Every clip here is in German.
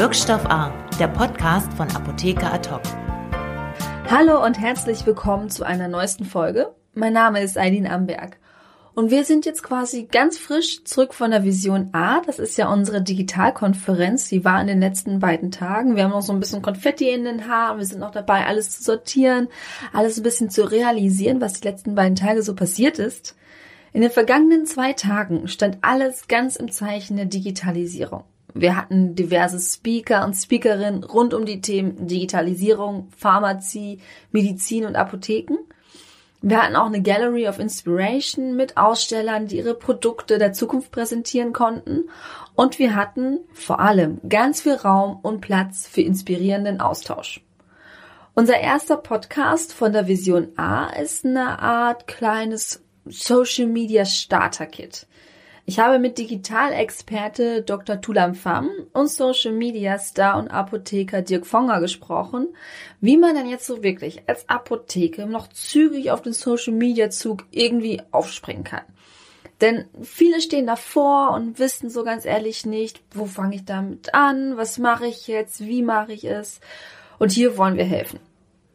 Wirkstoff A, der Podcast von Apotheker Atok. Hallo und herzlich willkommen zu einer neuesten Folge. Mein Name ist Eileen Amberg. Und wir sind jetzt quasi ganz frisch zurück von der Vision A. Das ist ja unsere Digitalkonferenz. Die war in den letzten beiden Tagen. Wir haben noch so ein bisschen Konfetti in den Haaren. Wir sind noch dabei, alles zu sortieren, alles ein bisschen zu realisieren, was die letzten beiden Tage so passiert ist. In den vergangenen zwei Tagen stand alles ganz im Zeichen der Digitalisierung. Wir hatten diverse Speaker und Speakerinnen rund um die Themen Digitalisierung, Pharmazie, Medizin und Apotheken. Wir hatten auch eine Gallery of Inspiration mit Ausstellern, die ihre Produkte der Zukunft präsentieren konnten. Und wir hatten vor allem ganz viel Raum und Platz für inspirierenden Austausch. Unser erster Podcast von der Vision A ist eine Art kleines Social Media Starter Kit. Ich habe mit Digitalexperte Dr. Tulam Pham und Social Media Star und Apotheker Dirk Fonger gesprochen, wie man dann jetzt so wirklich als Apotheke noch zügig auf den Social Media Zug irgendwie aufspringen kann. Denn viele stehen davor und wissen so ganz ehrlich nicht, wo fange ich damit an, was mache ich jetzt, wie mache ich es. Und hier wollen wir helfen.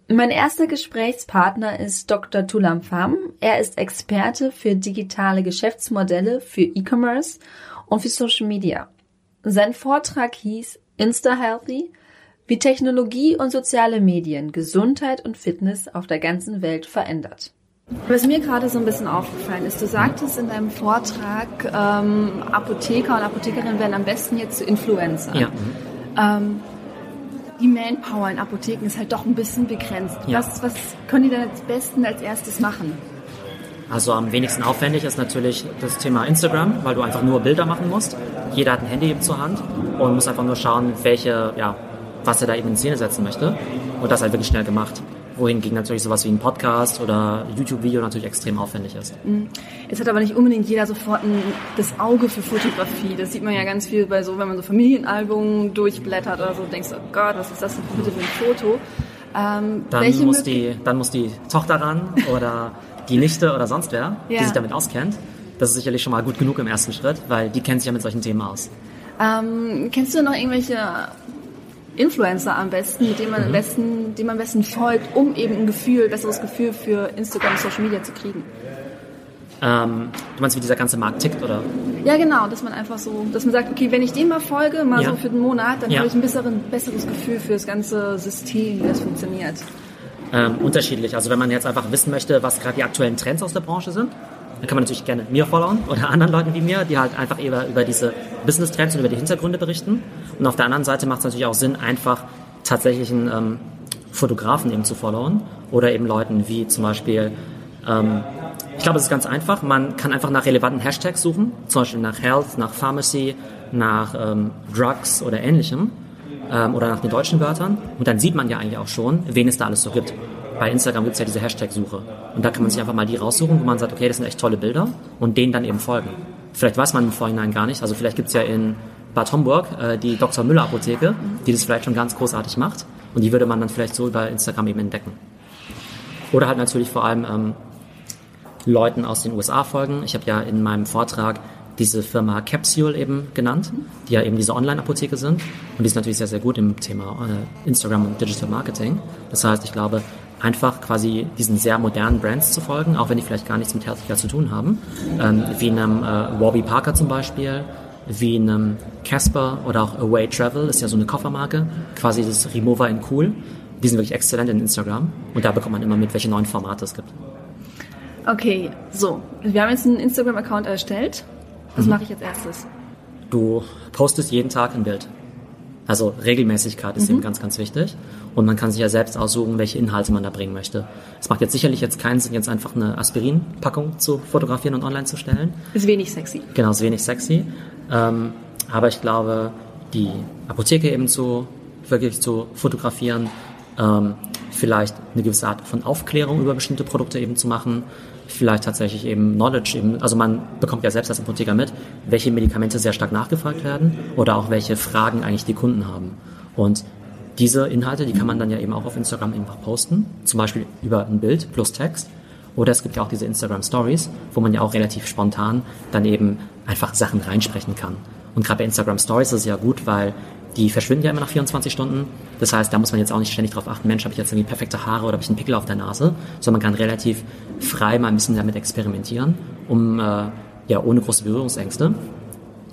Mein erster Gesprächspartner ist Dr. Tulam Pham. Er ist Experte für digitale Geschäftsmodelle für E-Commerce und für Social Media. Sein Vortrag hieß Insta Healthy, wie Technologie und soziale Medien Gesundheit und Fitness auf der ganzen Welt verändert. Was mir gerade so ein bisschen aufgefallen ist, du sagtest in deinem Vortrag, ähm, Apotheker und Apothekerinnen werden am besten jetzt zu Influencer. Ja. Ähm, die Manpower in Apotheken ist halt doch ein bisschen begrenzt. Ja. Was, was können die denn am besten als erstes machen? Also am wenigsten aufwendig ist natürlich das Thema Instagram, weil du einfach nur Bilder machen musst. Jeder hat ein Handy eben zur Hand und muss einfach nur schauen, welche, ja, was er da eben in Szene setzen möchte. Und das halt wirklich schnell gemacht wohingegen natürlich sowas wie ein Podcast oder YouTube-Video natürlich extrem aufwendig ist. Mhm. Jetzt hat aber nicht unbedingt jeder sofort ein, das Auge für Fotografie. Das sieht man ja ganz viel bei so, wenn man so Familienalbungen durchblättert oder so, denkst du, oh Gott, was ist das denn bitte für ein Foto? Ähm, dann, muss die, dann muss die Tochter ran oder die Nichte oder sonst wer, ja. die sich damit auskennt. Das ist sicherlich schon mal gut genug im ersten Schritt, weil die kennt sich ja mit solchen Themen aus. Ähm, kennst du noch irgendwelche Influencer am besten, mit dem man mhm. am besten, dem man am besten folgt, um eben ein Gefühl, besseres Gefühl für Instagram und Social Media zu kriegen. Ähm, du meinst, wie dieser ganze Markt tickt, oder? Ja, genau, dass man einfach so, dass man sagt, okay, wenn ich dem mal folge, mal ja. so für den Monat, dann ja. habe ich ein besseren, besseres Gefühl für das ganze System, wie das funktioniert. Ähm, unterschiedlich. Also wenn man jetzt einfach wissen möchte, was gerade die aktuellen Trends aus der Branche sind, dann kann man natürlich gerne mir followen oder anderen Leuten wie mir, die halt einfach über, über diese Business-Trends und über die Hintergründe berichten. Und auf der anderen Seite macht es natürlich auch Sinn, einfach tatsächlich einen ähm, Fotografen eben zu followen oder eben Leuten wie zum Beispiel, ähm, ich glaube, es ist ganz einfach, man kann einfach nach relevanten Hashtags suchen, zum Beispiel nach Health, nach Pharmacy, nach ähm, Drugs oder ähnlichem ähm, oder nach den deutschen Wörtern. Und dann sieht man ja eigentlich auch schon, wen es da alles so gibt bei Instagram gibt es ja diese Hashtag-Suche. Und da kann man sich einfach mal die raussuchen, wo man sagt, okay, das sind echt tolle Bilder und denen dann eben folgen. Vielleicht weiß man im Vorhinein gar nicht. Also vielleicht gibt es ja in Bad Homburg äh, die Dr. Müller Apotheke, die das vielleicht schon ganz großartig macht. Und die würde man dann vielleicht so über Instagram eben entdecken. Oder halt natürlich vor allem ähm, Leuten aus den USA folgen. Ich habe ja in meinem Vortrag diese Firma Capsule eben genannt, die ja eben diese Online-Apotheke sind. Und die ist natürlich sehr, sehr gut im Thema äh, Instagram und Digital Marketing. Das heißt, ich glaube, einfach quasi diesen sehr modernen Brands zu folgen, auch wenn die vielleicht gar nichts mit Healthcare zu tun haben, ähm, wie einem äh, Warby Parker zum Beispiel, wie einem Casper oder auch Away Travel, ist ja so eine Koffermarke, quasi das Remover in Cool. Die sind wirklich exzellent in Instagram und da bekommt man immer mit, welche neuen Formate es gibt. Okay, so. Wir haben jetzt einen Instagram-Account erstellt. Was mhm. mache ich jetzt erstes? Du postest jeden Tag ein Bild. Also Regelmäßigkeit ist mhm. eben ganz, ganz wichtig. Und man kann sich ja selbst aussuchen, welche Inhalte man da bringen möchte. Es macht jetzt sicherlich jetzt keinen Sinn, jetzt einfach eine Aspirin-Packung zu fotografieren und online zu stellen. Ist wenig sexy. Genau, ist wenig sexy. Ähm, aber ich glaube, die Apotheke eben zu wirklich zu fotografieren, ähm, vielleicht eine gewisse Art von Aufklärung über bestimmte Produkte eben zu machen, vielleicht tatsächlich eben Knowledge eben, also man bekommt ja selbst als Apotheker mit, welche Medikamente sehr stark nachgefragt werden oder auch welche Fragen eigentlich die Kunden haben. Und diese Inhalte, die kann man dann ja eben auch auf Instagram einfach posten, zum Beispiel über ein Bild plus Text. Oder es gibt ja auch diese Instagram Stories, wo man ja auch relativ spontan dann eben einfach Sachen reinsprechen kann. Und gerade bei Instagram Stories ist es ja gut, weil die verschwinden ja immer nach 24 Stunden. Das heißt, da muss man jetzt auch nicht ständig darauf achten, Mensch, habe ich jetzt irgendwie perfekte Haare oder habe ich einen Pickel auf der Nase, sondern man kann relativ frei mal ein bisschen damit experimentieren, um äh, ja ohne große Berührungsängste.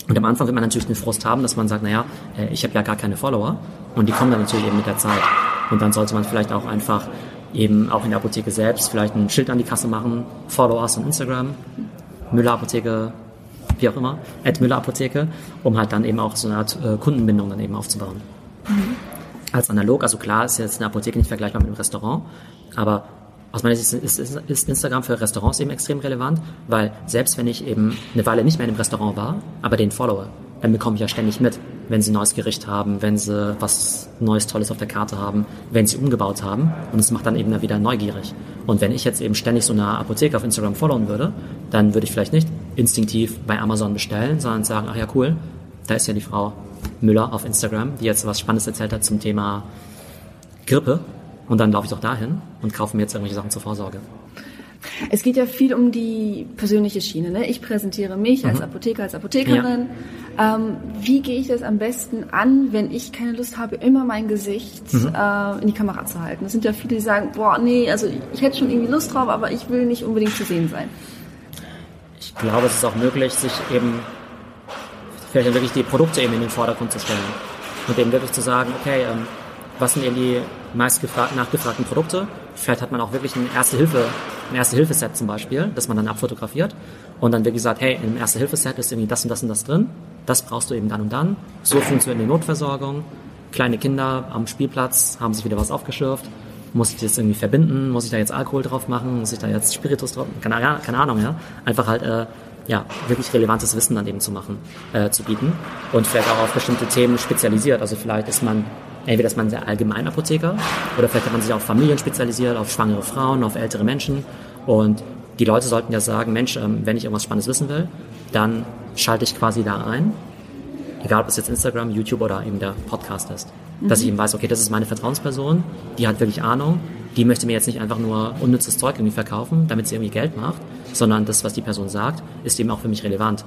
Und am Anfang wird man natürlich den Frust haben, dass man sagt, naja, äh, ich habe ja gar keine Follower und die kommen dann natürlich eben mit der Zeit. Und dann sollte man vielleicht auch einfach eben auch in der Apotheke selbst vielleicht ein Schild an die Kasse machen, Follow us on Instagram, Müller Apotheke, wie auch immer, at Müller Apotheke, um halt dann eben auch so eine Art äh, Kundenbindung dann eben aufzubauen. Mhm. Als analog, also klar ist jetzt eine Apotheke nicht vergleichbar mit einem Restaurant, aber aus meiner Sicht ist, ist, ist, Instagram für Restaurants eben extrem relevant, weil selbst wenn ich eben eine Weile nicht mehr in einem Restaurant war, aber den followe, dann bekomme ich ja ständig mit, wenn sie ein neues Gericht haben, wenn sie was Neues, Tolles auf der Karte haben, wenn sie umgebaut haben. Und es macht dann eben wieder neugierig. Und wenn ich jetzt eben ständig so eine Apotheke auf Instagram followen würde, dann würde ich vielleicht nicht instinktiv bei Amazon bestellen, sondern sagen, ach ja, cool, da ist ja die Frau Müller auf Instagram, die jetzt was Spannendes erzählt hat zum Thema Grippe. Und dann laufe ich doch dahin und kaufe mir jetzt irgendwelche Sachen zur Vorsorge. Es geht ja viel um die persönliche Schiene. Ne? Ich präsentiere mich mhm. als Apotheker, als Apothekerin. Ja. Ähm, wie gehe ich das am besten an, wenn ich keine Lust habe, immer mein Gesicht mhm. äh, in die Kamera zu halten? Es sind ja viele, die sagen, boah, nee, also ich hätte schon irgendwie Lust drauf, aber ich will nicht unbedingt zu sehen sein. Ich glaube, es ist auch möglich, sich eben vielleicht wirklich die Produkte eben in den Vordergrund zu stellen. Und eben wirklich zu sagen, okay, ähm, was sind eben die meist nachgefragten Produkte? Vielleicht hat man auch wirklich ein Erste-Hilfe, ein Erste-Hilfe-Set zum Beispiel, das man dann abfotografiert und dann wirklich sagt, hey, im Erste-Hilfe-Set ist irgendwie das und das und das drin, das brauchst du eben dann und dann. So funktioniert die Notversorgung. Kleine Kinder am Spielplatz haben sich wieder was aufgeschürft. Muss ich das irgendwie verbinden? Muss ich da jetzt Alkohol drauf machen? Muss ich da jetzt Spiritus drauf? Keine, ja, keine Ahnung, ja. Einfach halt, äh, ja, wirklich relevantes Wissen dann eben zu machen, äh, zu bieten. Und vielleicht auch auf bestimmte Themen spezialisiert. Also vielleicht ist man entweder ist man sehr allgemein Apotheker oder vielleicht hat man sich auf Familien spezialisiert, auf schwangere Frauen, auf ältere Menschen. Und die Leute sollten ja sagen, Mensch, ähm, wenn ich irgendwas Spannendes wissen will, dann schalte ich quasi da ein. Egal, ob es jetzt Instagram, YouTube oder eben der Podcast ist. Mhm. Dass ich eben weiß, okay, das ist meine Vertrauensperson, die hat wirklich Ahnung, die möchte mir jetzt nicht einfach nur unnützes Zeug irgendwie verkaufen, damit sie irgendwie Geld macht, sondern das, was die Person sagt, ist eben auch für mich relevant.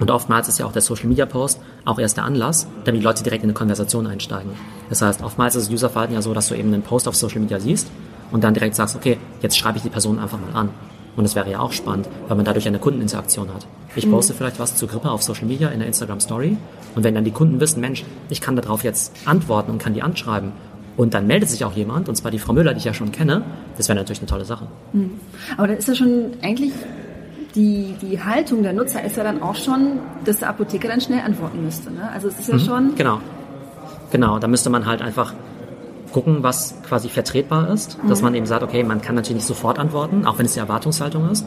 Und oftmals ist ja auch der Social Media Post auch erst der Anlass, damit die Leute direkt in eine Konversation einsteigen. Das heißt, oftmals ist das Userverhalten ja so, dass du eben einen Post auf Social Media siehst und dann direkt sagst, okay, jetzt schreibe ich die Person einfach mal an. Und das wäre ja auch spannend, weil man dadurch eine Kundeninteraktion hat. Ich poste mhm. vielleicht was zur Grippe auf Social Media in der Instagram Story und wenn dann die Kunden wissen, Mensch, ich kann darauf jetzt antworten und kann die anschreiben und dann meldet sich auch jemand, und zwar die Frau Müller, die ich ja schon kenne, das wäre natürlich eine tolle Sache. Mhm. Aber dann ist ja schon eigentlich die, die Haltung der Nutzer ist ja dann auch schon, dass der Apotheker dann schnell antworten müsste. Ne? Also es ist ja mhm, schon. Genau. Genau, da müsste man halt einfach gucken, was quasi vertretbar ist. Mhm. Dass man eben sagt, okay, man kann natürlich nicht sofort antworten, auch wenn es die Erwartungshaltung ist.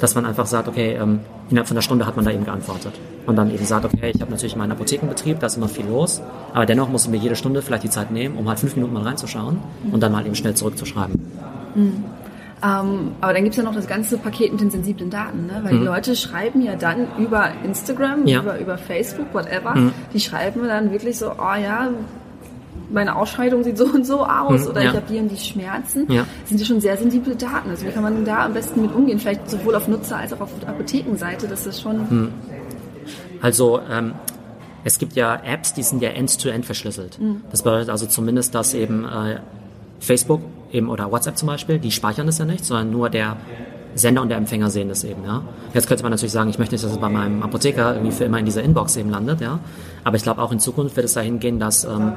Dass man einfach sagt, okay, ähm, innerhalb von einer Stunde hat man da eben geantwortet. Und dann eben sagt, okay, ich habe natürlich meinen Apothekenbetrieb, da ist immer viel los, aber dennoch muss ich mir jede Stunde vielleicht die Zeit nehmen, um halt fünf Minuten mal reinzuschauen mhm. und dann mal eben schnell zurückzuschreiben. Mhm. Ähm, aber dann gibt es ja noch das ganze Paket mit den sensiblen Daten, ne? weil mhm. die Leute schreiben ja dann über Instagram, ja. über, über Facebook, whatever, mhm. die schreiben dann wirklich so, oh ja, meine Ausscheidung sieht so und so aus mhm, oder ja. ich habe hier und die Schmerzen. Ja. Das sind ja schon sehr sensible Daten. Also wie kann man da am besten mit umgehen? Vielleicht sowohl auf Nutzer- als auch auf Apothekenseite, das ist schon... Mhm. Also ähm, es gibt ja Apps, die sind ja end-to-end -end verschlüsselt. Mhm. Das bedeutet also zumindest, dass eben äh, Facebook eben oder WhatsApp zum Beispiel, die speichern das ja nicht, sondern nur der Sender und der Empfänger sehen das eben, ja. Jetzt könnte man natürlich sagen, ich möchte nicht, dass es bei meinem Apotheker irgendwie für immer in dieser Inbox eben landet, ja. Aber ich glaube auch in Zukunft wird es dahin gehen, dass ähm,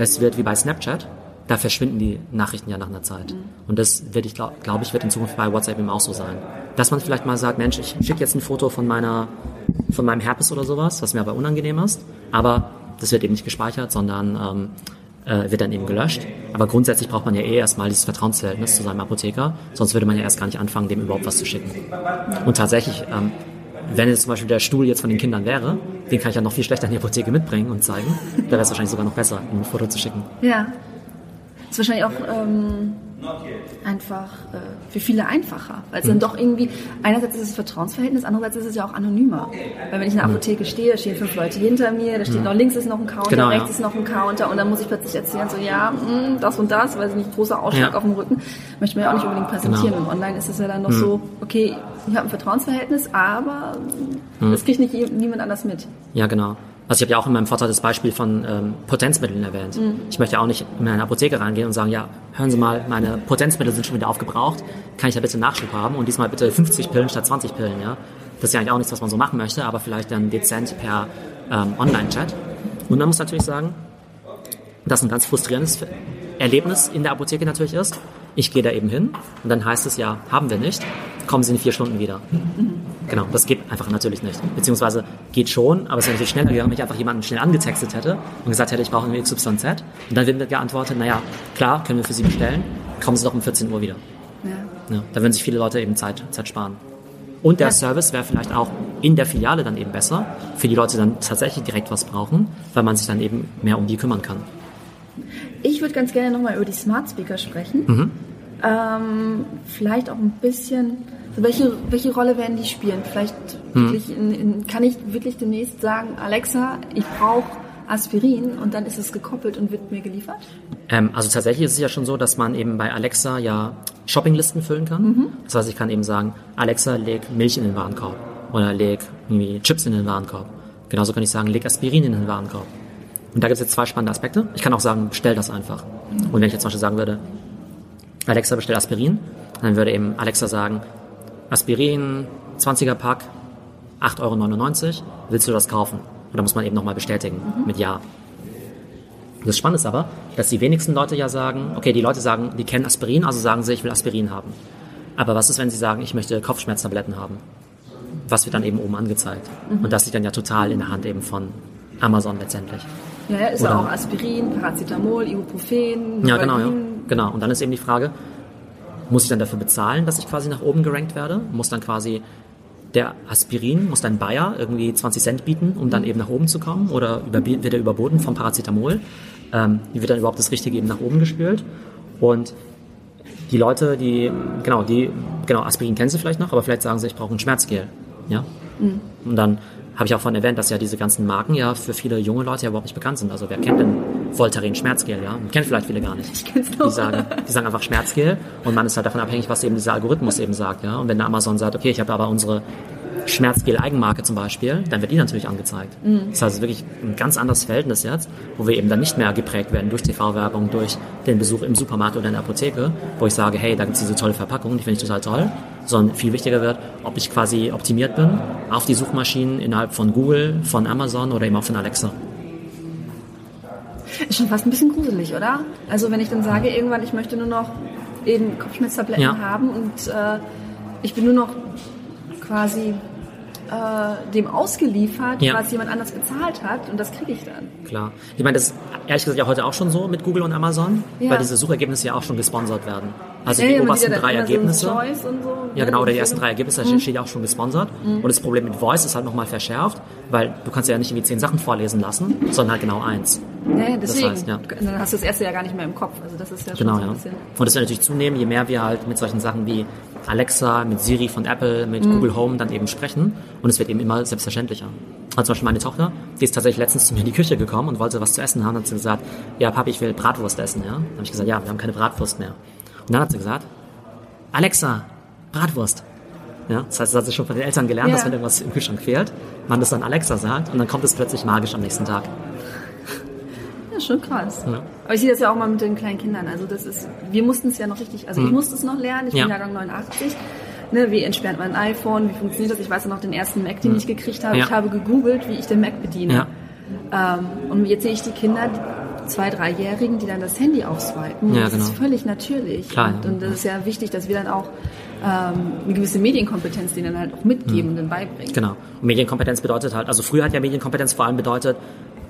es wird wie bei Snapchat, da verschwinden die Nachrichten ja nach einer Zeit. Und das wird, ich glaube glaub ich, wird in Zukunft bei WhatsApp eben auch so sein. Dass man vielleicht mal sagt, Mensch, ich schicke jetzt ein Foto von meiner, von meinem Herpes oder sowas, was mir aber unangenehm ist, aber das wird eben nicht gespeichert, sondern ähm, äh, wird dann eben gelöscht. Aber grundsätzlich braucht man ja eh erstmal dieses Vertrauensverhältnis zu seinem Apotheker, sonst würde man ja erst gar nicht anfangen, dem überhaupt was zu schicken. Und tatsächlich, ähm, wenn jetzt zum Beispiel der Stuhl jetzt von den Kindern wäre, den kann ich ja noch viel schlechter in die Apotheke mitbringen und zeigen. Da wäre es wahrscheinlich sogar noch besser, ein Foto zu schicken. Ja. Ist wahrscheinlich auch ähm, einfach äh, für viele einfacher. Weil es mhm. dann doch irgendwie, einerseits ist es Vertrauensverhältnis, andererseits ist es ja auch anonymer. Weil wenn ich in der mhm. Apotheke stehe, da stehen fünf Leute hinter mir, da steht mhm. noch links ist noch ein Counter, genau, rechts ja. ist noch ein Counter und dann muss ich plötzlich erzählen, so ja, mh, das und das, weil es nicht großer Ausschlag ja. auf dem Rücken, möchte man ja auch nicht unbedingt präsentieren. Genau. Im Online ist es ja dann noch mhm. so, okay, ich habe ein Vertrauensverhältnis, aber mhm. das kriegt nicht niemand anders mit. Ja, genau. Also ich habe ja auch in meinem Vortrag das Beispiel von ähm, Potenzmitteln erwähnt. Mhm. Ich möchte ja auch nicht in eine Apotheke reingehen und sagen, ja, hören Sie mal, meine Potenzmittel sind schon wieder aufgebraucht, kann ich da bitte Nachschub haben und diesmal bitte 50 Pillen statt 20 Pillen, ja. Das ist ja eigentlich auch nichts, was man so machen möchte, aber vielleicht dann dezent per ähm, Online-Chat. Und man muss natürlich sagen, dass ein ganz frustrierendes Erlebnis in der Apotheke natürlich ist. Ich gehe da eben hin und dann heißt es ja, haben wir nicht, kommen Sie in vier Stunden wieder. Genau, das geht einfach natürlich nicht. Beziehungsweise geht schon, aber es wäre natürlich schneller wenn ich einfach jemanden schnell angetextet hätte und gesagt hätte, ich brauche irgendwie XYZ. Und dann wird mir geantwortet, naja, klar, können wir für Sie bestellen, kommen Sie doch um 14 Uhr wieder. Ja. ja da würden sich viele Leute eben Zeit, Zeit sparen. Und der ja. Service wäre vielleicht auch in der Filiale dann eben besser, für die Leute, die dann tatsächlich direkt was brauchen, weil man sich dann eben mehr um die kümmern kann. Ich würde ganz gerne nochmal über die Smart Speaker sprechen. Mhm. Ähm, vielleicht auch ein bisschen welche, welche Rolle werden die spielen? Vielleicht hm. wirklich in, in, kann ich wirklich demnächst sagen, Alexa, ich brauche Aspirin und dann ist es gekoppelt und wird mir geliefert? Ähm, also tatsächlich ist es ja schon so, dass man eben bei Alexa ja Shoppinglisten füllen kann. Mhm. Das heißt, ich kann eben sagen, Alexa, leg Milch in den Warenkorb oder leg irgendwie Chips in den Warenkorb. Genauso kann ich sagen, leg Aspirin in den Warenkorb. Und da gibt es jetzt zwei spannende Aspekte. Ich kann auch sagen, bestell das einfach. Und wenn ich jetzt zum Beispiel sagen würde, Alexa, bestell Aspirin, dann würde eben Alexa sagen, Aspirin, 20er Pack, 8,99 Euro. Willst du das kaufen? Oder muss man eben nochmal bestätigen mhm. mit Ja. Das Spannende ist aber, dass die wenigsten Leute ja sagen, okay, die Leute sagen, die kennen Aspirin, also sagen sie, ich will Aspirin haben. Aber was ist, wenn sie sagen, ich möchte Kopfschmerztabletten haben? Was wird dann eben oben angezeigt? Mhm. Und das liegt dann ja total in der Hand eben von Amazon letztendlich. Ja, ist Oder, ja auch Aspirin, Paracetamol, Ibuprofen, Ja, genau, ja. genau. Und dann ist eben die Frage, muss ich dann dafür bezahlen, dass ich quasi nach oben gerankt werde? Muss dann quasi der Aspirin, muss dann Bayer irgendwie 20 Cent bieten, um dann eben nach oben zu kommen? Oder wird er überboten vom Paracetamol? Ähm, wie wird dann überhaupt das Richtige eben nach oben gespült? Und die Leute, die, genau, die, genau, Aspirin kennen sie vielleicht noch, aber vielleicht sagen sie, ich brauche ein Schmerzgel. Ja? Mhm. Und dann habe ich auch vorhin erwähnt, dass ja diese ganzen Marken ja für viele junge Leute ja überhaupt nicht bekannt sind. Also wer kennt denn Voltaren Schmerzgel, ja? Kennt vielleicht viele gar nicht. Ich kenn's noch. Die sagen, die sagen einfach Schmerzgel und man ist halt davon abhängig, was eben dieser Algorithmus eben sagt, ja? Und wenn der Amazon sagt, okay, ich habe aber unsere Schmerzgel-Eigenmarke zum Beispiel, dann wird die natürlich angezeigt. Mhm. Das heißt, es ist wirklich ein ganz anderes Verhältnis jetzt, wo wir eben dann nicht mehr geprägt werden durch TV-Werbung, durch den Besuch im Supermarkt oder in der Apotheke, wo ich sage, hey, da gibt es diese tolle Verpackung, die finde ich total toll, sondern viel wichtiger wird, ob ich quasi optimiert bin auf die Suchmaschinen innerhalb von Google, von Amazon oder eben auch von Alexa. Ist schon fast ein bisschen gruselig, oder? Also wenn ich dann sage, irgendwann, ich möchte nur noch eben Kopfschmerztabletten ja. haben und äh, ich bin nur noch quasi äh, dem ausgeliefert, ja. was jemand anders bezahlt hat und das kriege ich dann. Klar. Ich meine, das ist ehrlich gesagt ja heute auch schon so mit Google und Amazon, ja. weil diese Suchergebnisse ja auch schon gesponsert werden. Also ja, die obersten drei Ergebnisse. So ja, genau, oder die ersten drei Ergebnisse mhm. steht ja auch schon gesponsert. Mhm. Und das Problem mit Voice ist halt nochmal verschärft, weil du kannst ja nicht irgendwie zehn Sachen vorlesen lassen, sondern halt genau eins. Ja, deswegen. Das heißt, ja. Dann hast du das erste ja gar nicht mehr im Kopf. Also das ist ja schon genau, so ein bisschen. Und das wird natürlich zunehmen, je mehr wir halt mit solchen Sachen wie Alexa, mit Siri von Apple, mit mhm. Google Home dann eben sprechen. Und es wird eben immer selbstverständlicher. Also zum Beispiel meine Tochter, die ist tatsächlich letztens zu mir in die Küche gekommen und wollte was zu essen haben. Dann hat sie gesagt, ja Papi, ich will Bratwurst essen. Ja? Dann habe ich gesagt, ja, wir haben keine Bratwurst mehr. Und dann hat sie gesagt, Alexa, Bratwurst. Ja, das heißt, das hat sie schon von den Eltern gelernt, ja. dass wenn irgendwas im Kühlschrank fehlt, man das dann Alexa sagt und dann kommt es plötzlich magisch am nächsten Tag. Ja, schon krass. Ja. Aber ich sehe das ja auch mal mit den kleinen Kindern. Also das ist, wir mussten es ja noch richtig, also mhm. ich musste es noch lernen, ich bin Jahrgang 89. Ne, wie entsperrt man ein iPhone, wie funktioniert das? Ich weiß ja noch den ersten Mac, den mhm. ich gekriegt habe. Ja. Ich habe gegoogelt, wie ich den Mac bediene. Ja. Ähm, und jetzt sehe ich die Kinder, zwei, dreijährigen, die dann das Handy aufswipen. Ja, das genau. ist völlig natürlich. Klar, und, und das ist ja wichtig, dass wir dann auch ähm, eine gewisse Medienkompetenz denen halt auch mitgeben mhm. und dann beibringen. Genau. Und Medienkompetenz bedeutet halt, also früher hat ja Medienkompetenz vor allem bedeutet,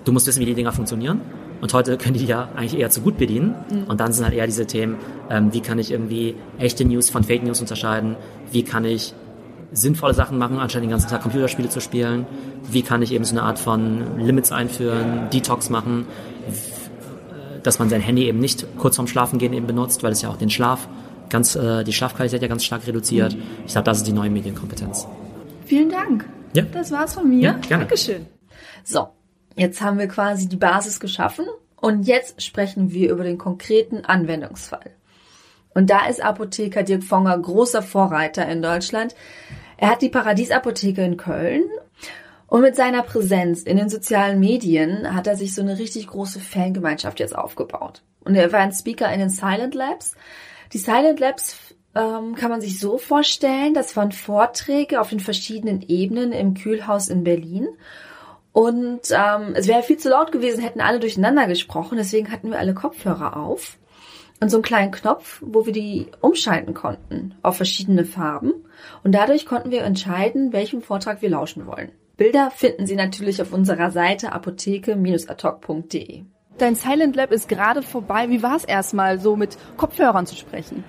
du musst wissen, wie die Dinger funktionieren. Und heute können die ja eigentlich eher zu gut bedienen. Mhm. Und dann sind halt eher diese Themen, ähm, wie kann ich irgendwie echte News von Fake News unterscheiden? Wie kann ich sinnvolle Sachen machen, anstatt den ganzen Tag Computerspiele zu spielen? Wie kann ich eben so eine Art von Limits einführen, Detox machen? Dass man sein Handy eben nicht kurz vorm Schlafengehen eben benutzt, weil es ja auch den Schlaf ganz, äh, die Schlafqualität ja ganz stark reduziert. Mhm. Ich glaube, das ist die neue Medienkompetenz. Vielen Dank. Ja. Das war's von mir. Ja, gerne. Dankeschön. So, Jetzt haben wir quasi die Basis geschaffen und jetzt sprechen wir über den konkreten Anwendungsfall. Und da ist Apotheker Dirk Fonger großer Vorreiter in Deutschland. Er hat die Paradiesapotheke in Köln Und mit seiner Präsenz in den sozialen Medien hat er sich so eine richtig große Fangemeinschaft jetzt aufgebaut. Und er war ein Speaker in den Silent Labs. Die Silent Labs ähm, kann man sich so vorstellen, das waren Vorträge auf den verschiedenen Ebenen im Kühlhaus in Berlin. Und ähm, es wäre viel zu laut gewesen, hätten alle durcheinander gesprochen, deswegen hatten wir alle Kopfhörer auf und so einen kleinen Knopf, wo wir die umschalten konnten auf verschiedene Farben. Und dadurch konnten wir entscheiden, welchem Vortrag wir lauschen wollen. Bilder finden Sie natürlich auf unserer Seite apotheke-atok.de. Dein Silent Lab ist gerade vorbei. Wie war es erstmal, so mit Kopfhörern zu sprechen?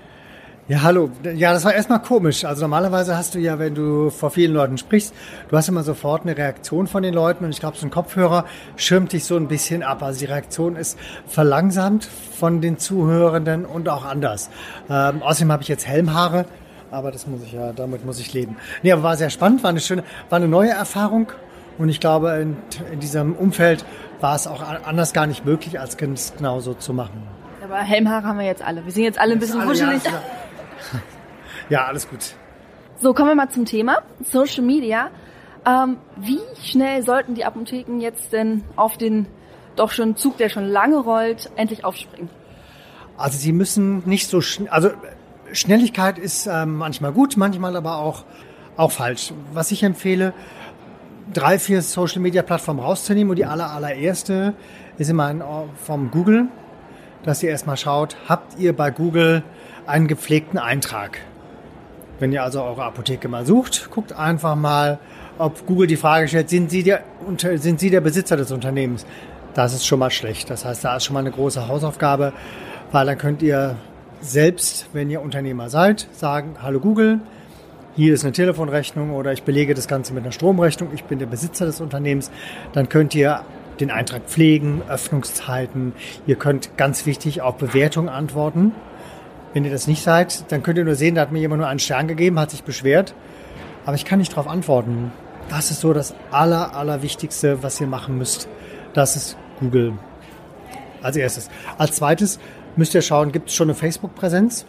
Ja, hallo. Ja, das war erstmal komisch. Also normalerweise hast du ja, wenn du vor vielen Leuten sprichst, du hast immer sofort eine Reaktion von den Leuten und ich glaube, so ein Kopfhörer schirmt dich so ein bisschen ab. Also die Reaktion ist verlangsamt von den Zuhörenden und auch anders. Ähm, außerdem habe ich jetzt Helmhaare aber das muss ich ja, damit muss ich leben. Nee, aber war sehr spannend, war eine schöne, war eine neue Erfahrung und ich glaube, in, in diesem Umfeld war es auch anders gar nicht möglich, als es genauso zu machen. Aber Helmhaare haben wir jetzt alle. Wir sind jetzt alle ein bisschen wuschelig. Ja, ja, alles gut. So, kommen wir mal zum Thema. Social Media. Ähm, wie schnell sollten die Apotheken jetzt denn auf den doch schon Zug, der schon lange rollt, endlich aufspringen? Also sie müssen nicht so schnell, also Schnelligkeit ist äh, manchmal gut, manchmal aber auch, auch falsch. Was ich empfehle, drei, vier Social Media Plattformen rauszunehmen und die aller, allererste ist immer ein, vom Google, dass ihr erstmal schaut, habt ihr bei Google einen gepflegten Eintrag? Wenn ihr also eure Apotheke mal sucht, guckt einfach mal, ob Google die Frage stellt, sind Sie der, sind Sie der Besitzer des Unternehmens? Das ist schon mal schlecht. Das heißt, da ist schon mal eine große Hausaufgabe, weil dann könnt ihr selbst, wenn ihr Unternehmer seid, sagen, hallo Google, hier ist eine Telefonrechnung oder ich belege das Ganze mit einer Stromrechnung, ich bin der Besitzer des Unternehmens, dann könnt ihr den Eintrag pflegen, Öffnungszeiten, ihr könnt ganz wichtig auf Bewertungen antworten. Wenn ihr das nicht seid, dann könnt ihr nur sehen, da hat mir jemand nur einen Stern gegeben, hat sich beschwert, aber ich kann nicht darauf antworten. Das ist so das aller, allerwichtigste, was ihr machen müsst. Das ist Google. Als erstes. Als zweites müsst ihr schauen, gibt es schon eine Facebook-Präsenz?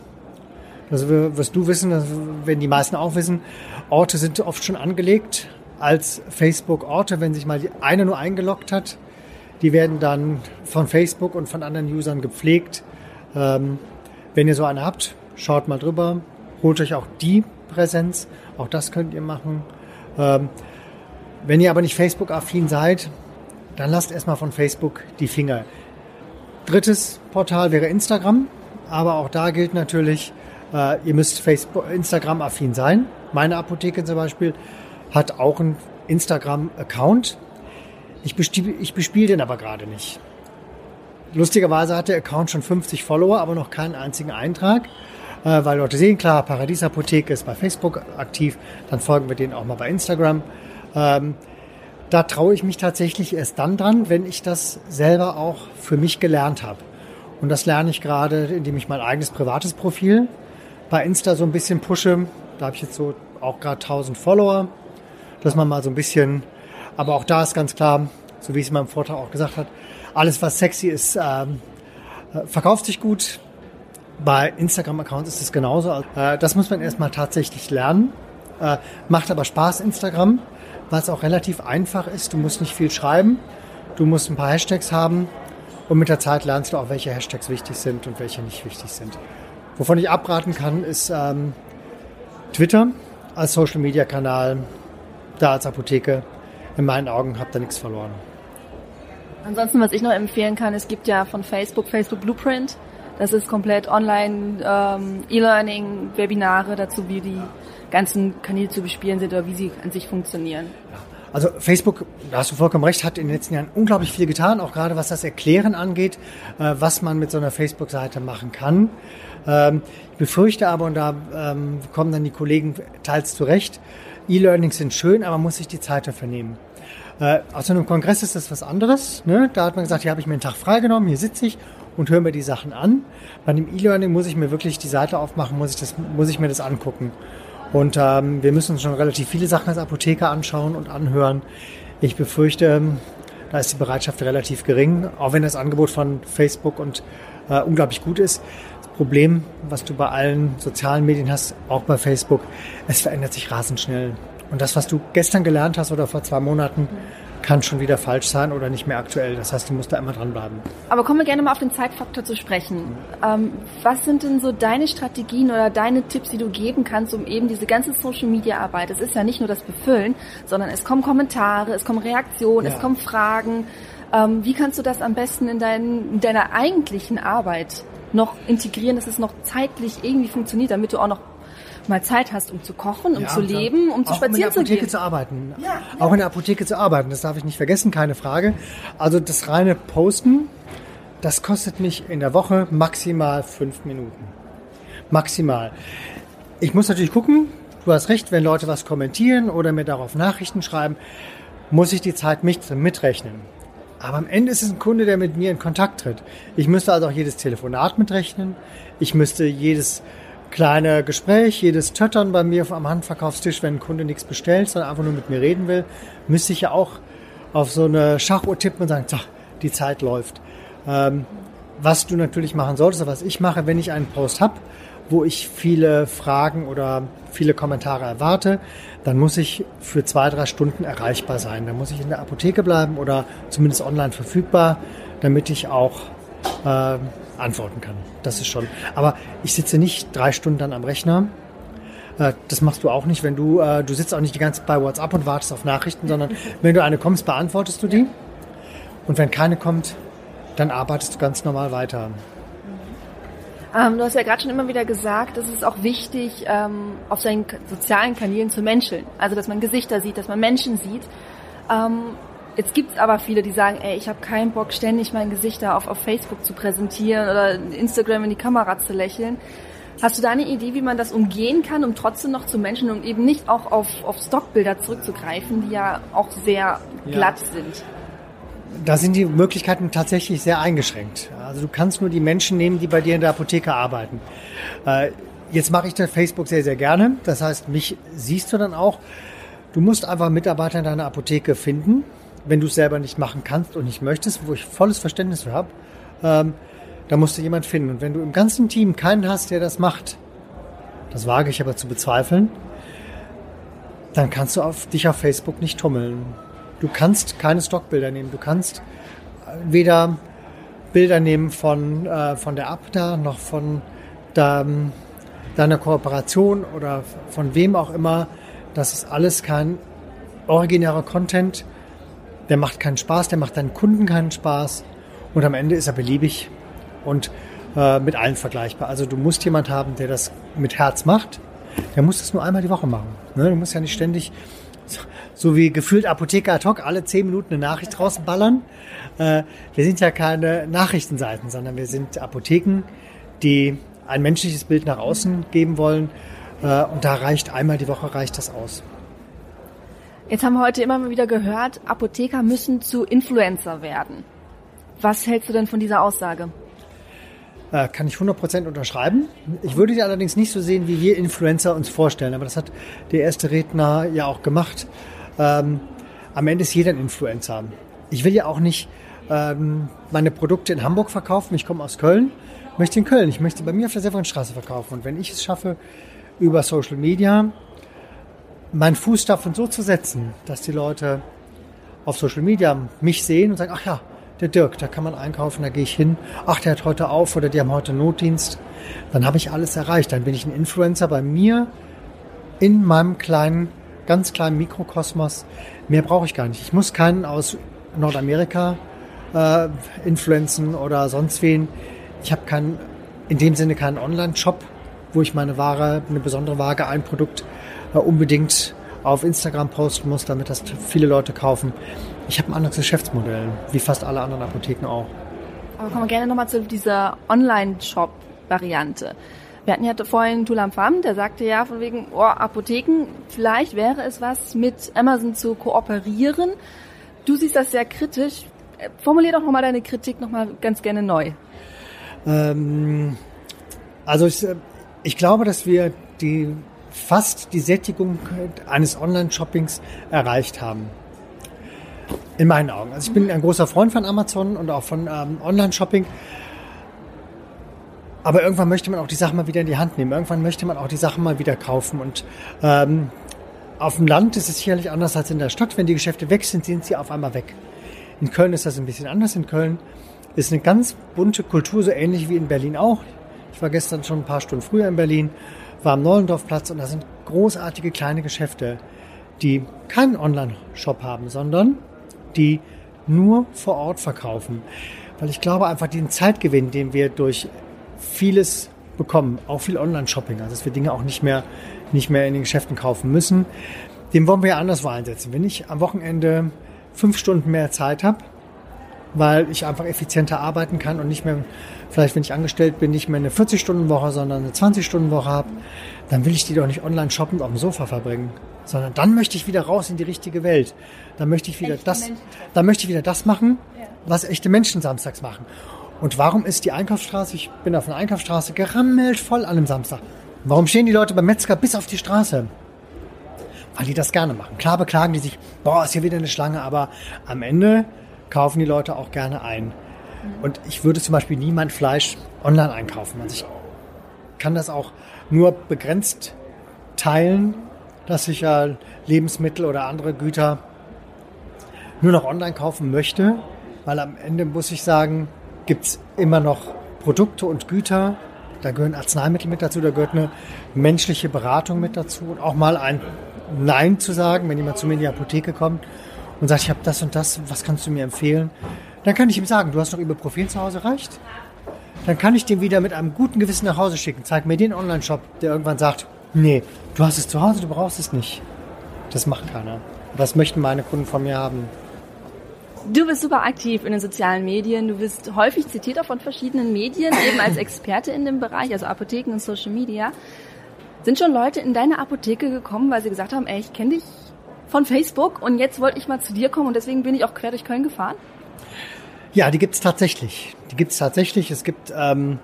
Das wirst du wissen, das werden die meisten auch wissen. Orte sind oft schon angelegt als Facebook-Orte, wenn sich mal eine nur eingeloggt hat. Die werden dann von Facebook und von anderen Usern gepflegt. Ähm, wenn ihr so eine habt, schaut mal drüber, holt euch auch die Präsenz. Auch das könnt ihr machen. Ähm, wenn ihr aber nicht Facebook-affin seid, dann lasst erstmal von Facebook die Finger. Drittes Portal wäre Instagram, aber auch da gilt natürlich, äh, ihr müsst Facebook, Instagram-affin sein. Meine Apotheke zum Beispiel hat auch einen Instagram-Account. Ich, ich bespiele den aber gerade nicht. Lustigerweise hat der Account schon 50 Follower, aber noch keinen einzigen Eintrag, äh, weil Leute sehen, klar, Paradiesapotheke ist bei Facebook aktiv, dann folgen wir denen auch mal bei Instagram. Ähm, da traue ich mich tatsächlich erst dann dran, wenn ich das selber auch für mich gelernt habe. Und das lerne ich gerade, indem ich mein eigenes privates Profil bei Insta so ein bisschen pushe. Da habe ich jetzt so auch gerade 1000 Follower, dass man mal so ein bisschen, aber auch da ist ganz klar, so wie es in meinem Vortrag auch gesagt hat, alles was sexy ist, ähm, äh, verkauft sich gut. Bei Instagram-Accounts ist es genauso. Äh, das muss man erstmal tatsächlich lernen. Äh, macht aber Spaß, Instagram es auch relativ einfach ist. Du musst nicht viel schreiben, du musst ein paar Hashtags haben und mit der Zeit lernst du auch, welche Hashtags wichtig sind und welche nicht wichtig sind. Wovon ich abraten kann, ist ähm, Twitter als Social-Media-Kanal, da als Apotheke. In meinen Augen habt ihr nichts verloren. Ansonsten, was ich noch empfehlen kann, es gibt ja von Facebook Facebook Blueprint. Das ist komplett online ähm, E-Learning, Webinare dazu, wie die ganzen Kanäle zu bespielen sind oder wie sie an sich funktionieren. Also Facebook, da hast du vollkommen recht, hat in den letzten Jahren unglaublich viel getan, auch gerade was das Erklären angeht, äh, was man mit so einer Facebook-Seite machen kann. Ähm, ich befürchte aber, und da ähm, kommen dann die Kollegen teils zurecht, E-Learnings sind schön, aber muss sich die Zeit dafür nehmen. Äh, aus einem Kongress ist das was anderes. Ne? Da hat man gesagt, hier habe ich mir einen Tag freigenommen, hier sitze ich und höre mir die Sachen an. Bei dem E-Learning muss ich mir wirklich die Seite aufmachen, muss ich, das, muss ich mir das angucken. Und ähm, wir müssen uns schon relativ viele Sachen als Apotheker anschauen und anhören. Ich befürchte, ähm, da ist die Bereitschaft relativ gering, auch wenn das Angebot von Facebook und äh, unglaublich gut ist. Das Problem, was du bei allen sozialen Medien hast, auch bei Facebook, es verändert sich rasend schnell. Und das, was du gestern gelernt hast oder vor zwei Monaten, kann schon wieder falsch sein oder nicht mehr aktuell. Das heißt, du musst da immer dranbleiben. Aber kommen wir gerne mal auf den Zeitfaktor zu sprechen. Ähm, was sind denn so deine Strategien oder deine Tipps, die du geben kannst, um eben diese ganze Social Media Arbeit, es ist ja nicht nur das Befüllen, sondern es kommen Kommentare, es kommen Reaktionen, ja. es kommen Fragen. Ähm, wie kannst du das am besten in, dein, in deiner eigentlichen Arbeit noch integrieren, dass es noch zeitlich irgendwie funktioniert, damit du auch noch mal Zeit hast, um zu kochen, um ja, zu leben, um zu spazieren zu gehen. Auch in der Apotheke zu arbeiten. Ja. Auch in der Apotheke zu arbeiten, das darf ich nicht vergessen, keine Frage. Also das reine Posten, das kostet mich in der Woche maximal fünf Minuten. Maximal. Ich muss natürlich gucken, du hast recht, wenn Leute was kommentieren oder mir darauf Nachrichten schreiben, muss ich die Zeit mit, mitrechnen. Aber am Ende ist es ein Kunde, der mit mir in Kontakt tritt. Ich müsste also auch jedes Telefonat mitrechnen. Ich müsste jedes kleine Gespräch, jedes Töttern bei mir am Handverkaufstisch, wenn ein Kunde nichts bestellt, sondern einfach nur mit mir reden will, müsste ich ja auch auf so eine Schachuhr tippen und sagen, so, die Zeit läuft. Ähm, was du natürlich machen solltest, was ich mache, wenn ich einen Post habe, wo ich viele Fragen oder viele Kommentare erwarte, dann muss ich für zwei, drei Stunden erreichbar sein. Dann muss ich in der Apotheke bleiben oder zumindest online verfügbar, damit ich auch äh, antworten kann. Das ist schon. Aber ich sitze nicht drei Stunden dann am Rechner. Äh, das machst du auch nicht, wenn du, äh, du sitzt auch nicht die ganze Zeit bei WhatsApp und wartest auf Nachrichten, sondern wenn du eine kommst, beantwortest du die. Und wenn keine kommt, dann arbeitest du ganz normal weiter. Ähm, du hast ja gerade schon immer wieder gesagt, es ist auch wichtig, ähm, auf seinen sozialen Kanälen zu menscheln. Also, dass man Gesichter sieht, dass man Menschen sieht. Ähm, Jetzt gibt's aber viele, die sagen, ey, ich habe keinen Bock, ständig mein Gesicht da auf, auf Facebook zu präsentieren oder Instagram in die Kamera zu lächeln. Hast du da eine Idee, wie man das umgehen kann, um trotzdem noch zu Menschen und eben nicht auch auf, auf Stockbilder zurückzugreifen, die ja auch sehr glatt ja. sind? Da sind die Möglichkeiten tatsächlich sehr eingeschränkt. Also du kannst nur die Menschen nehmen, die bei dir in der Apotheke arbeiten. Äh, jetzt mache ich das Facebook sehr, sehr gerne. Das heißt, mich siehst du dann auch. Du musst einfach Mitarbeiter in deiner Apotheke finden, wenn du es selber nicht machen kannst und nicht möchtest, wo ich volles Verständnis für habe, ähm, da musst du jemand finden. Und wenn du im ganzen Team keinen hast, der das macht, das wage ich aber zu bezweifeln, dann kannst du auf, dich auf Facebook nicht tummeln. Du kannst keine Stockbilder nehmen. Du kannst weder Bilder nehmen von, äh, von der Abda noch von der, deiner Kooperation oder von wem auch immer. Das ist alles kein originärer Content, der macht keinen Spaß, der macht deinen Kunden keinen Spaß und am Ende ist er beliebig und äh, mit allen vergleichbar. Also du musst jemand haben, der das mit Herz macht. Der muss das nur einmal die Woche machen. Ne? Du musst ja nicht ständig so wie gefühlt Apotheker ad hoc alle zehn Minuten eine Nachricht rausballern. Äh, wir sind ja keine Nachrichtenseiten, sondern wir sind Apotheken, die ein menschliches Bild nach außen geben wollen. Äh, und da reicht einmal die Woche reicht das aus. Jetzt haben wir heute immer wieder gehört, Apotheker müssen zu Influencer werden. Was hältst du denn von dieser Aussage? Äh, kann ich 100% unterschreiben. Ich würde die allerdings nicht so sehen, wie wir Influencer uns vorstellen. Aber das hat der erste Redner ja auch gemacht. Ähm, am Ende ist jeder ein Influencer. Ich will ja auch nicht ähm, meine Produkte in Hamburg verkaufen. Ich komme aus Köln, möchte in Köln. Ich möchte bei mir auf der Severinstraße verkaufen. Und wenn ich es schaffe, über Social Media meinen Fuß davon so zu setzen, dass die Leute auf Social Media mich sehen und sagen, ach ja, der Dirk, da kann man einkaufen, da gehe ich hin. Ach, der hat heute auf oder die haben heute Notdienst. Dann habe ich alles erreicht. Dann bin ich ein Influencer bei mir in meinem kleinen, ganz kleinen Mikrokosmos. Mehr brauche ich gar nicht. Ich muss keinen aus Nordamerika äh, influenzen oder sonst wen. Ich habe keinen, in dem Sinne keinen Online-Shop, wo ich meine Ware, eine besondere Ware, ein Produkt unbedingt auf Instagram posten muss, damit das viele Leute kaufen. Ich habe ein anderes Geschäftsmodell, wie fast alle anderen Apotheken auch. Aber kommen wir gerne nochmal zu dieser Online-Shop-Variante. Wir hatten ja vorhin Tulam Pham, der sagte ja von wegen, oh, Apotheken, vielleicht wäre es was mit Amazon zu kooperieren. Du siehst das sehr kritisch. Formulier doch nochmal deine Kritik nochmal ganz gerne neu. Ähm, also ich, ich glaube, dass wir die fast die Sättigung eines Online-Shoppings erreicht haben. In meinen Augen. Also ich bin ein großer Freund von Amazon und auch von ähm, Online-Shopping. Aber irgendwann möchte man auch die Sachen mal wieder in die Hand nehmen. Irgendwann möchte man auch die Sachen mal wieder kaufen. Und ähm, Auf dem Land ist es sicherlich anders als in der Stadt. Wenn die Geschäfte weg sind, sind sie auf einmal weg. In Köln ist das ein bisschen anders. In Köln ist eine ganz bunte Kultur, so ähnlich wie in Berlin auch. Ich war gestern schon ein paar Stunden früher in Berlin, war am Neulendorfplatz und da sind großartige kleine Geschäfte, die keinen Online-Shop haben, sondern die nur vor Ort verkaufen. Weil ich glaube einfach, den Zeitgewinn, den wir durch vieles bekommen, auch viel Online-Shopping, also dass wir Dinge auch nicht mehr, nicht mehr in den Geschäften kaufen müssen, den wollen wir ja anderswo einsetzen. Wenn ich am Wochenende fünf Stunden mehr Zeit habe, weil ich einfach effizienter arbeiten kann und nicht mehr, vielleicht wenn ich angestellt bin, nicht mehr eine 40-Stunden-Woche, sondern eine 20-Stunden-Woche habe, dann will ich die doch nicht online shoppend auf dem Sofa verbringen, sondern dann möchte ich wieder raus in die richtige Welt. Dann möchte ich wieder das, dann möchte ich wieder das machen, was echte Menschen samstags machen. Und warum ist die Einkaufsstraße, ich bin auf einer Einkaufsstraße, gerammelt voll an einem Samstag? Warum stehen die Leute beim Metzger bis auf die Straße? Weil die das gerne machen. Klar beklagen die sich, boah, ist hier wieder eine Schlange, aber am Ende kaufen die Leute auch gerne ein. Und ich würde zum Beispiel nie mein Fleisch online einkaufen. Also ich kann das auch nur begrenzt teilen, dass ich ja Lebensmittel oder andere Güter nur noch online kaufen möchte, weil am Ende muss ich sagen, gibt es immer noch Produkte und Güter. Da gehören Arzneimittel mit dazu, da gehört eine menschliche Beratung mit dazu und auch mal ein Nein zu sagen, wenn jemand zu mir in die Apotheke kommt und sagt, ich habe das und das, was kannst du mir empfehlen? Dann kann ich ihm sagen, du hast noch Ibuprofen zu Hause, reicht? Dann kann ich den wieder mit einem guten Gewissen nach Hause schicken. Zeig mir den Online-Shop, der irgendwann sagt, nee, du hast es zu Hause, du brauchst es nicht. Das macht keiner. Das möchten meine Kunden von mir haben. Du bist super aktiv in den sozialen Medien. Du bist häufig zitiert auch von verschiedenen Medien, eben als Experte in dem Bereich, also Apotheken und Social Media. Sind schon Leute in deine Apotheke gekommen, weil sie gesagt haben, ey, ich kenne dich von Facebook und jetzt wollte ich mal zu dir kommen und deswegen bin ich auch quer durch Köln gefahren? Ja, die gibt's tatsächlich. Die gibt's tatsächlich. Es gibt, ähm,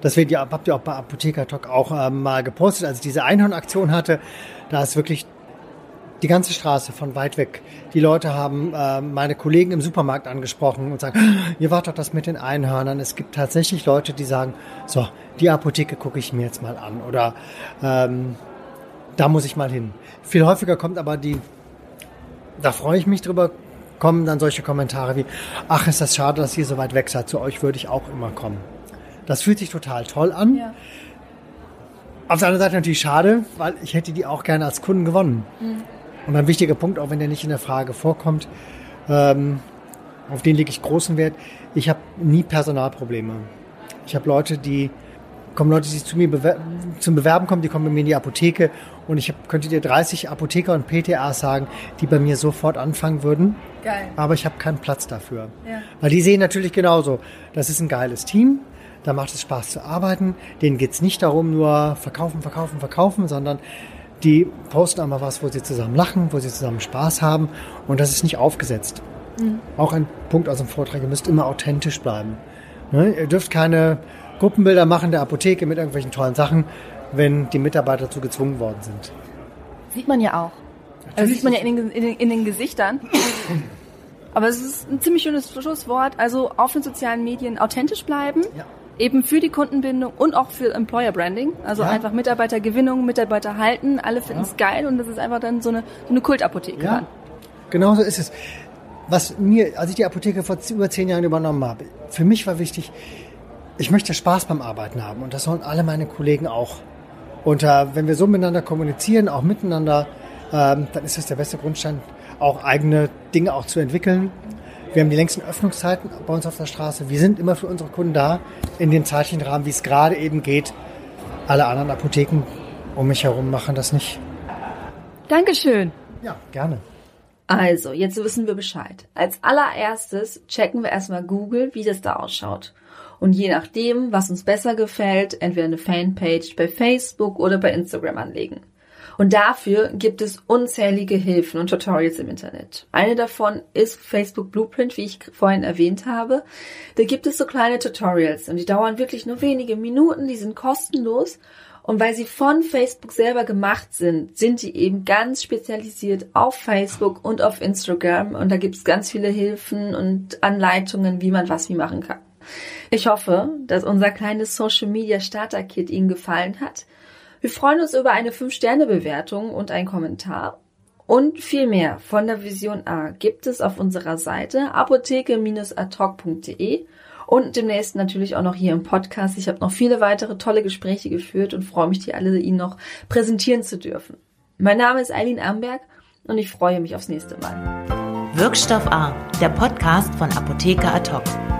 das wird ja, habt ihr auch bei Apotheker Talk auch ähm, mal gepostet, als ich diese Einhorn-Aktion hatte. Da ist wirklich die ganze Straße von weit weg. Die Leute haben äh, meine Kollegen im Supermarkt angesprochen und sagen, "Ah, ihr wart doch das mit den Einhörnern. Es gibt tatsächlich Leute, die sagen, so, die Apotheke gucke ich mir jetzt mal an oder ähm, da muss ich mal hin. Viel häufiger kommt aber die, da freue ich mich drüber, kommen dann solche Kommentare wie, ach, ist das schade, dass ihr so weit weg seid. Zu euch würde ich auch immer kommen. Das fühlt sich total toll an. Ja. Auf der anderen Seite natürlich schade, weil ich hätte die auch gerne als Kunden gewonnen. Und ein wichtiger Punkt, auch wenn der nicht in der Frage vorkommt, ähm, auf den lege ich großen Wert. Ich habe nie Personalprobleme. Ich habe Leute, die kommen Leute, die zu mir bewer zum Bewerben kommen, die kommen bei mir in die Apotheke und ich hab, könnte dir 30 Apotheker und PTAs sagen, die bei mir sofort anfangen würden. Geil. Aber ich habe keinen Platz dafür. Ja. Weil die sehen natürlich genauso, das ist ein geiles Team, da macht es Spaß zu arbeiten. Denen geht's nicht darum, nur verkaufen, verkaufen, verkaufen, sondern die posten einmal was, wo sie zusammen lachen, wo sie zusammen Spaß haben und das ist nicht aufgesetzt. Auch ein Punkt aus dem Vortrag, ihr müsst immer authentisch bleiben. Ne? Ihr dürft keine Gruppenbilder machen der Apotheke mit irgendwelchen tollen Sachen, wenn die Mitarbeiter dazu gezwungen worden sind. Sieht man ja auch. Also sieht man ja in den, in den, in den Gesichtern. Aber es ist ein ziemlich schönes Schlusswort. Also auf den sozialen Medien authentisch bleiben. Ja. Eben für die Kundenbindung und auch für Employer Branding. Also Ja. einfach Mitarbeitergewinnung, Mitarbeiter halten. Alle finden es geil und das ist einfach dann so eine, so eine Kultapotheke. Ja, dann. genau so ist es. Was mir, als ich die Apotheke vor über zehn Jahren übernommen habe, für mich war wichtig, ich möchte Spaß beim Arbeiten haben und das sollen alle meine Kollegen auch. Und äh, wenn wir so miteinander kommunizieren, auch miteinander, ähm, dann ist das der beste Grundstein, auch eigene Dinge auch zu entwickeln. Wir haben die längsten Öffnungszeiten bei uns auf der Straße. Wir sind immer für unsere Kunden da, in dem zeitlichen Rahmen, wie es gerade eben geht. Alle anderen Apotheken um mich herum machen das nicht. Dankeschön. Ja, gerne. Also, jetzt wissen wir Bescheid. Als allererstes checken wir erstmal Google, wie das da ausschaut. Und je nachdem, was uns besser gefällt, entweder eine Fanpage bei Facebook oder bei Instagram anlegen. Und dafür gibt es unzählige Hilfen und Tutorials im Internet. Eine davon ist Facebook Blueprint, wie ich vorhin erwähnt habe. Da gibt es so kleine Tutorials und die dauern wirklich nur wenige Minuten, die sind kostenlos. Und weil sie von Facebook selber gemacht sind, sind die eben ganz spezialisiert auf Facebook und auf Instagram. Und da gibt es ganz viele Hilfen und Anleitungen, wie man was wie machen kann. Ich hoffe, dass unser kleines Social Media Starter Kit Ihnen gefallen hat. Wir freuen uns über eine 5-Sterne-Bewertung und einen Kommentar. Und viel mehr von der Vision A gibt es auf unserer Seite apotheke-adhoc.de und demnächst natürlich auch noch hier im Podcast. Ich habe noch viele weitere tolle Gespräche geführt und freue mich, die alle Ihnen noch präsentieren zu dürfen. Mein Name ist Eileen Amberg und ich freue mich aufs nächste Mal. Wirkstoff A, der Podcast von Apotheker hoc.